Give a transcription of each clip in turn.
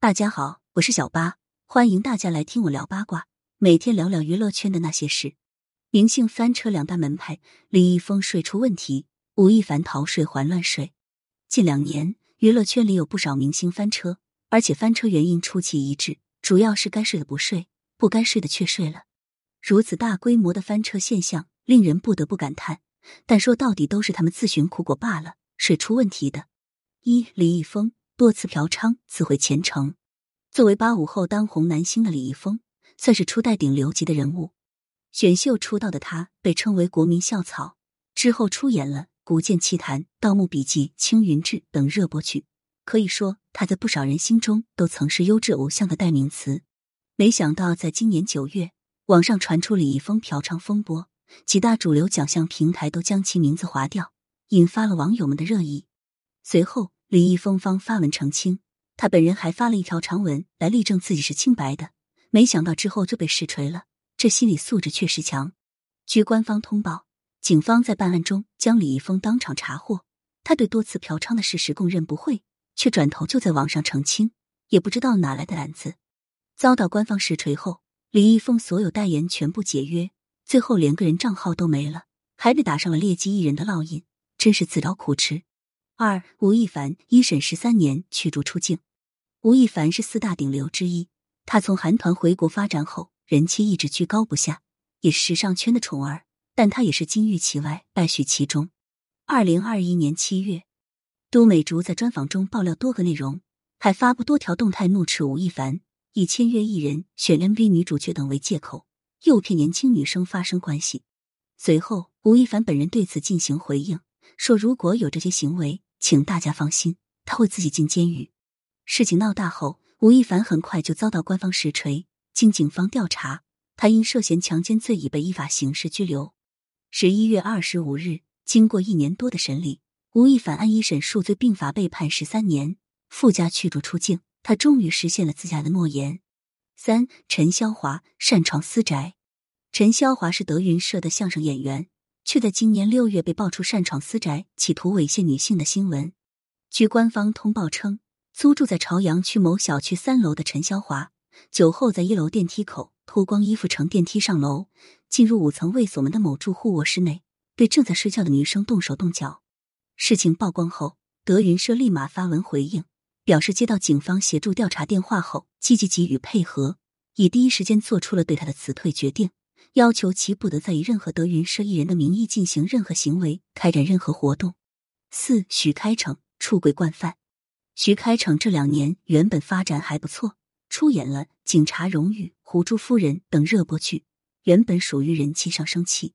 大家好，我是小八，欢迎大家来听我聊八卦，每天聊聊娱乐圈的那些事。明星翻车两大门派，李易峰税出问题，吴亦凡逃税还乱税。近两年，娱乐圈里有不少明星翻车，而且翻车原因出奇一致，主要是该税的不税，不该税的却税了。如此大规模的翻车现象，令人不得不感叹。但说到底，都是他们自寻苦果罢了，税出问题的。一李易峰。多次嫖娼，自毁前程。作为八五后当红男星的李易峰，算是初代顶流级的人物。选秀出道的他被称为国民校草，之后出演了《古剑奇谭》《盗墓笔记》《青云志》等热播剧，可以说他在不少人心中都曾是优质偶像的代名词。没想到，在今年九月，网上传出李易峰嫖娼风波，几大主流奖项平台都将其名字划掉，引发了网友们的热议。随后。李易峰方发文澄清，他本人还发了一条长文来力证自己是清白的，没想到之后就被实锤了。这心理素质确实强。据官方通报，警方在办案中将李易峰当场查获，他对多次嫖娼的事实供认不讳，却转头就在网上澄清，也不知道哪来的胆子。遭到官方实锤后，李易峰所有代言全部解约，最后连个人账号都没了，还被打上了劣迹艺人的烙印，真是自找苦吃。二吴亦凡一审十三年驱逐出境。吴亦凡是四大顶流之一，他从韩团回国发展后，人气一直居高不下，也是时尚圈的宠儿。但他也是金玉其外，败絮其中。二零二一年七月，都美竹在专访中爆料多个内容，还发布多条动态怒斥吴亦凡，以签约艺人、选 MV 女主角等为借口，诱骗年轻女生发生关系。随后，吴亦凡本人对此进行回应，说如果有这些行为。请大家放心，他会自己进监狱。事情闹大后，吴亦凡很快就遭到官方实锤。经警方调查，他因涉嫌强奸罪已被依法刑事拘留。十一月二十五日，经过一年多的审理，吴亦凡按一审数罪并罚被判十三年，附加驱逐出境。他终于实现了自家的诺言。三陈潇华擅闯私宅。陈潇华是德云社的相声演员。却在今年六月被爆出擅闯私宅、企图猥亵女性的新闻。据官方通报称，租住在朝阳区某小区三楼的陈潇华，酒后在一楼电梯口脱光衣服乘电梯上楼，进入五层未锁门的某住户卧室内，对正在睡觉的女生动手动脚。事情曝光后，德云社立马发文回应，表示接到警方协助调查电话后，积极给予配合，已第一时间做出了对他的辞退决定。要求其不得再以任何德云社艺人的名义进行任何行为、开展任何活动。四许开骋出轨惯犯，徐开骋这两年原本发展还不错，出演了《警察荣誉》《胡珠夫人》等热播剧，原本属于人气上升期。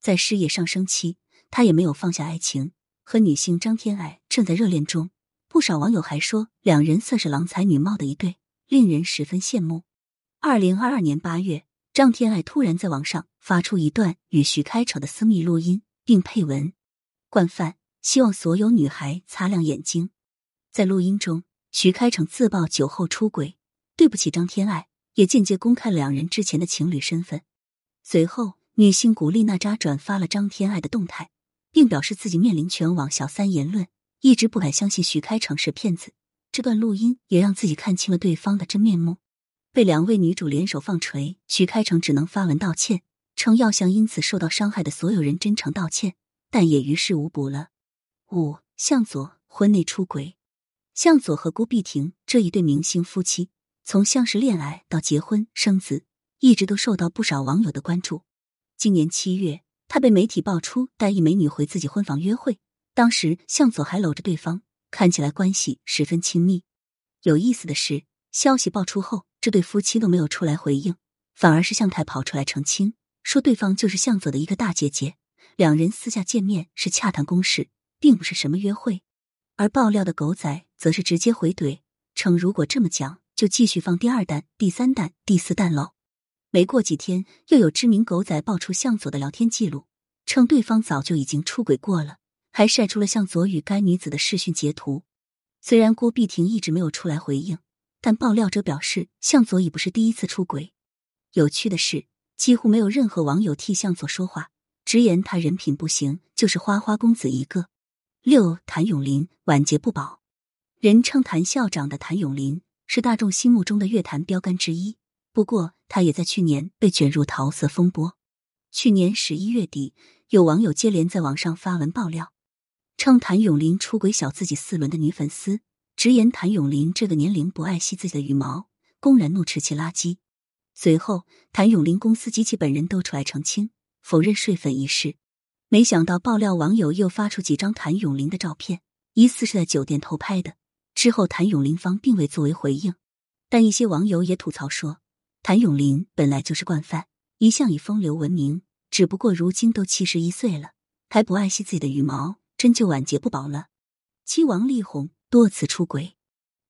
在事业上升期，他也没有放下爱情，和女星张天爱正在热恋中。不少网友还说，两人算是郎才女貌的一对，令人十分羡慕。二零二二年八月。张天爱突然在网上发出一段与徐开骋的私密录音，并配文：“惯犯希望所有女孩擦亮眼睛。”在录音中，徐开骋自曝酒后出轨，对不起张天爱，也间接公开了两人之前的情侣身份。随后，女性古力娜扎转发了张天爱的动态，并表示自己面临全网小三言论，一直不敢相信徐开骋是骗子。这段录音也让自己看清了对方的真面目。被两位女主联手放锤，徐开骋只能发文道歉，称要向因此受到伤害的所有人真诚道歉，但也于事无补了。五向佐婚内出轨，向佐和郭碧婷这一对明星夫妻，从相识恋爱到结婚生子，一直都受到不少网友的关注。今年七月，他被媒体爆出带一美女回自己婚房约会，当时向佐还搂着对方，看起来关系十分亲密。有意思的是，消息爆出后。这对夫妻都没有出来回应，反而是向太跑出来澄清，说对方就是向佐的一个大姐姐，两人私下见面是洽谈公事，并不是什么约会。而爆料的狗仔则是直接回怼，称如果这么讲，就继续放第二弹、第三弹、第四弹喽。没过几天，又有知名狗仔爆出向佐的聊天记录，称对方早就已经出轨过了，还晒出了向佐与该女子的视讯截图。虽然郭碧婷一直没有出来回应。但爆料者表示，向佐已不是第一次出轨。有趣的是，几乎没有任何网友替向佐说话，直言他人品不行，就是花花公子一个。六谭咏麟晚节不保，人称谭校长的谭咏麟是大众心目中的乐坛标杆之一。不过，他也在去年被卷入桃色风波。去年十一月底，有网友接连在网上发文爆料，称谭咏麟出轨小自己四轮的女粉丝，直言谭咏麟这个年龄不爱惜自己的羽毛，公然怒斥其垃圾。随后，谭咏麟公司及其本人都出来澄清，否认睡粉一事。没想到，爆料网友又发出几张谭咏麟的照片，疑似是在酒店偷拍的。之后，谭咏麟方并未作为回应，但一些网友也吐槽说，谭咏麟本来就是惯犯。一向以风流闻名，只不过如今都七十一岁了，还不爱惜自己的羽毛，真就晚节不保了。妻王力宏多次出轨，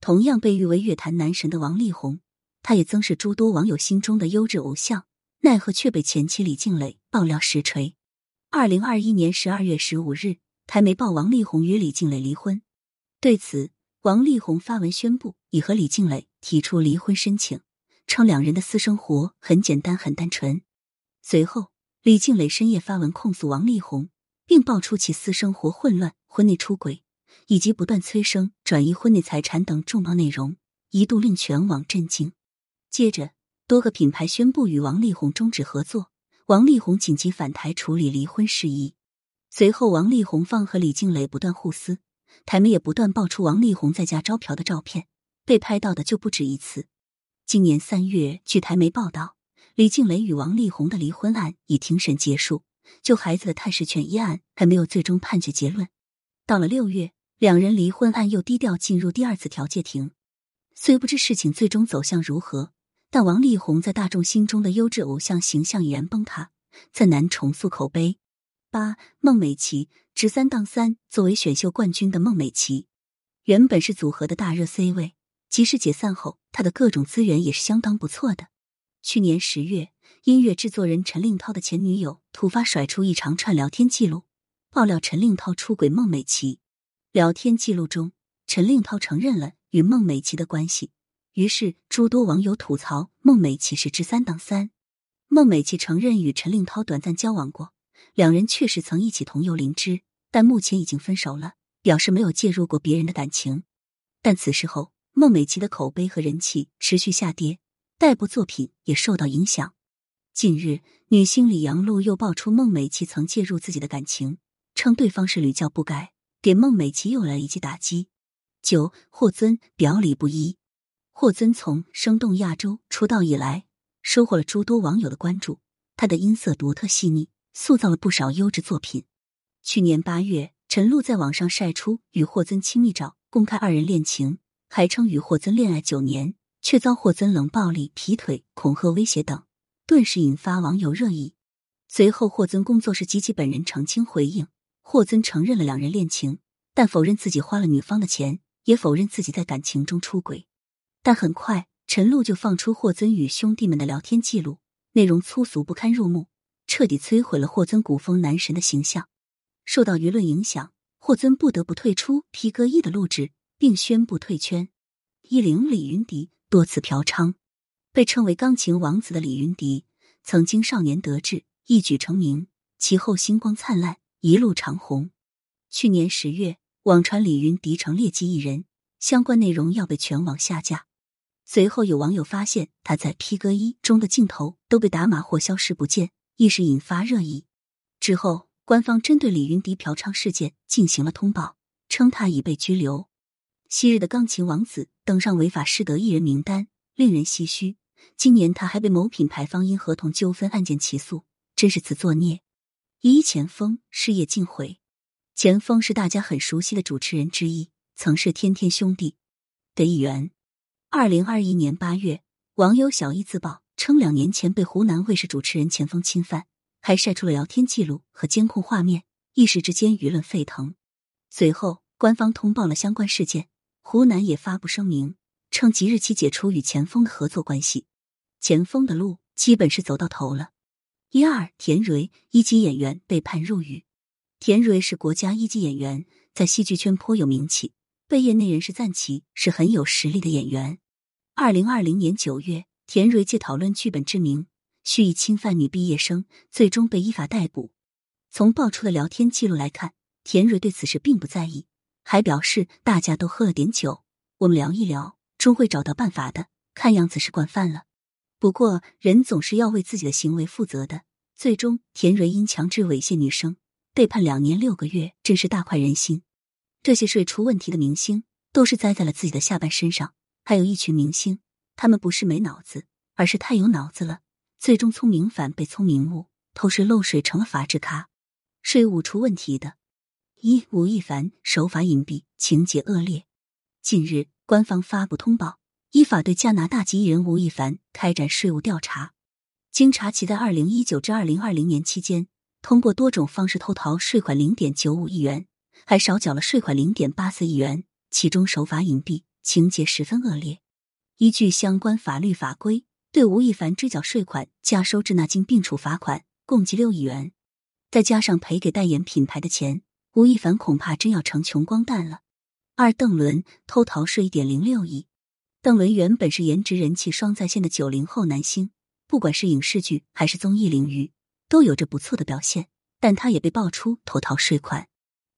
同样被誉为乐坛男神的王力宏，他也曾是诸多网友心中的优质偶像，奈何却被前妻李静蕾爆料实锤。二零二一年十二月十五日，台媒报王力宏与李静蕾离婚，对此，王力宏发文宣布已和李静蕾提出离婚申请。称两人的私生活很简单、很单纯。随后，李静蕾深夜发文控诉王力宏，并爆出其私生活混乱、婚内出轨，以及不断催生、转移婚内财产等重磅内容，一度令全网震惊。接着，多个品牌宣布与王力宏终止合作，王力宏紧急返台处理离婚事宜。随后，王力宏放和李静蕾不断互撕，台媒也不断爆出王力宏在家招嫖的照片，被拍到的就不止一次。今年三月，据台媒报道，李静蕾与王力宏的离婚案已庭审结束，就孩子的探视权一案还没有最终判决结论。到了六月，两人离婚案又低调进入第二次调解庭。虽不知事情最终走向如何，但王力宏在大众心中的优质偶像形象已然崩塌，再难重塑口碑。八孟美岐直三当三，作为选秀冠军的孟美岐，原本是组合的大热 C 位。即使解散后，他的各种资源也是相当不错的。去年十月，音乐制作人陈令涛的前女友突发甩出一长串聊天记录，爆料陈令涛出轨孟美岐。聊天记录中，陈令涛承认了与孟美岐的关系，于是诸多网友吐槽孟美岐是知三当三。孟美岐承认与陈令涛短暂交往过，两人确实曾一起同游灵芝，但目前已经分手了，表示没有介入过别人的感情。但此事后。孟美岐的口碑和人气持续下跌，待播作品也受到影响。近日，女星李阳璐又爆出孟美岐曾介入自己的感情，称对方是屡教不改，给孟美岐又来一记打击。九霍尊表里不一。霍尊从《生动亚洲》出道以来，收获了诸多网友的关注。他的音色独特细腻，塑造了不少优质作品。去年八月，陈露在网上晒出与霍尊亲密照，公开二人恋情。还称与霍尊恋爱九年，却遭霍尊冷暴力、劈腿、恐吓、威胁等，顿时引发网友热议。随后，霍尊工作室及其本人澄清回应：霍尊承认了两人恋情，但否认自己花了女方的钱，也否认自己在感情中出轨。但很快，陈露就放出霍尊与兄弟们的聊天记录，内容粗俗不堪入目，彻底摧毁了霍尊古风男神的形象。受到舆论影响，霍尊不得不退出 P 歌一的录制。并宣布退圈。一零李云迪多次嫖娼，被称为钢琴王子的李云迪，曾经少年得志，一举成名，其后星光灿烂，一路长红。去年十月，网传李云迪成劣迹艺人，相关内容要被全网下架。随后有网友发现他在 P 哥一中的镜头都被打码或消失不见，一时引发热议。之后，官方针对李云迪嫖娼事件进行了通报，称他已被拘留。昔日的钢琴王子登上违法失德艺人名单，令人唏嘘。今年他还被某品牌方因合同纠纷案件起诉，真是自作孽。一前锋事业尽毁，前锋是大家很熟悉的主持人之一，曾是天天兄弟的一员。二零二一年八月，网友小易自曝称两年前被湖南卫视主持人前锋侵犯，还晒出了聊天记录和监控画面，一时之间舆论沸腾。随后，官方通报了相关事件。湖南也发布声明，称即日起解除与前锋的合作关系，前锋的路基本是走到头了。一二田蕊一级演员被判入狱。田蕊是国家一级演员，在戏剧圈颇有名气，被业内人士赞其是很有实力的演员。二零二零年九月，田蕊借讨论剧本之名，蓄意侵犯女毕业生，最终被依法逮捕。从爆出的聊天记录来看，田蕊对此事并不在意。还表示大家都喝了点酒，我们聊一聊，终会找到办法的。看样子是惯犯了。不过人总是要为自己的行为负责的。最终，田蕊因强制猥亵女生被判两年六个月，真是大快人心。这些税出问题的明星，都是栽在了自己的下半身上。还有一群明星，他们不是没脑子，而是太有脑子了。最终，聪明反被聪明误，偷税漏税成了法制咖。税务出问题的，一吴亦凡手法隐蔽，情节恶劣。近日，官方发布通报，依法对加拿大籍艺人吴亦凡开展税务调查。经查，其在二零一九至二零二零年期间，通过多种方式偷逃税款零点九五亿元，还少缴了税款零点八四亿元，其中手法隐蔽，情节十分恶劣。依据相关法律法规。对吴亦凡追缴税款、加收滞纳金并处罚款，共计六亿元，再加上赔给代言品牌的钱，吴亦凡恐怕真要成穷光蛋了。二邓伦偷逃税一点零六亿。邓伦原本是颜值人气双在线的九零后男星，不管是影视剧还是综艺领域都有着不错的表现，但他也被爆出偷逃税款。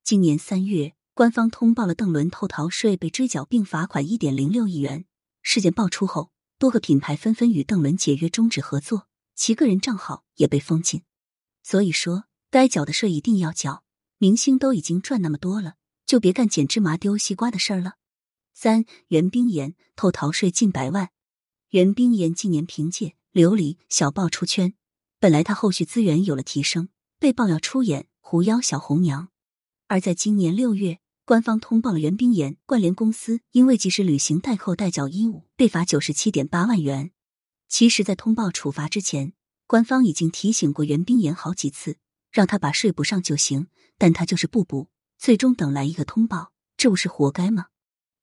今年三月，官方通报了邓伦偷逃税被追缴并罚款一点零六亿元。事件爆出后。多个品牌纷纷与邓伦解约终止合作，其个人账号也被封禁。所以说，该缴的税一定要缴。明星都已经赚那么多了，就别干捡芝麻丢西瓜的事儿了。三袁冰妍偷逃税近百万。袁冰妍近年凭借《琉璃小报》出圈，本来她后续资源有了提升，被曝要出演《狐妖小红娘》，而在今年六月。官方通报了袁冰妍冠联公司因为及时履行代扣代缴义务，被罚九十七点八万元。其实，在通报处罚之前，官方已经提醒过袁冰妍好几次，让他把税补上就行，但他就是不补，最终等来一个通报，这不是活该吗？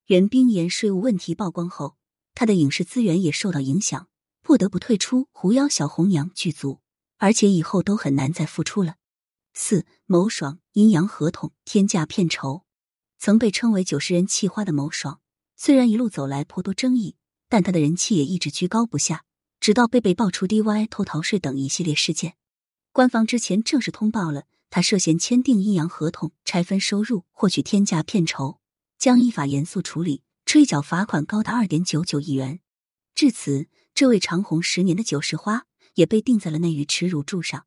袁冰妍税务问题曝光后，她的影视资源也受到影响，不得不退出《狐妖小红娘》剧组，而且以后都很难再复出了。四某爽阴阳合同天价片酬。曾被称为“九十人气花”的某爽，虽然一路走来颇多争议，但他的人气也一直居高不下。直到被被爆出 DY 偷逃税等一系列事件，官方之前正式通报了他涉嫌签订阴阳合同、拆分收入、获取天价片酬，将依法严肃处理，追缴罚款高达二点九九亿元。至此，这位长红十年的九十花也被钉在了那鱼耻辱柱上。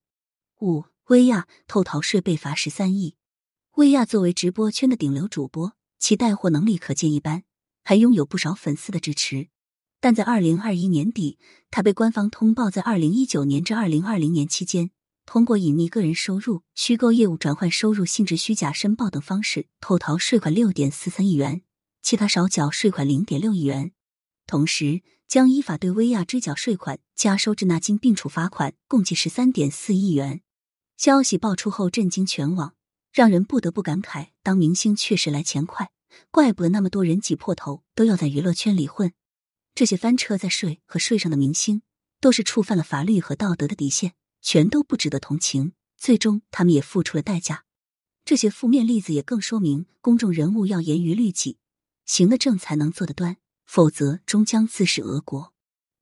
五薇娅偷逃税被罚十三亿。薇娅作为直播圈的顶流主播，其带货能力可见一斑，还拥有不少粉丝的支持。但在二零二一年底，她被官方通报，在二零一九年至二零二零年期间，通过隐匿个人收入、虚构业务转换收入性质、虚假申报等方式偷逃税款六点四三亿元，其他少缴税款零点六亿元。同时，将依法对薇娅追缴税款、加收滞纳金并处罚款，共计十三点四亿元。消息爆出后，震惊全网。让人不得不感慨，当明星确实来钱快，怪不得那么多人挤破头都要在娱乐圈里混。这些翻车在税和税上的明星，都是触犯了法律和道德的底线，全都不值得同情。最终，他们也付出了代价。这些负面例子也更说明，公众人物要严于律己，行得正才能坐得端，否则终将自食恶果。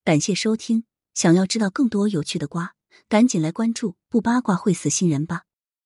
感谢收听，想要知道更多有趣的瓜，赶紧来关注，不八卦会死新人吧。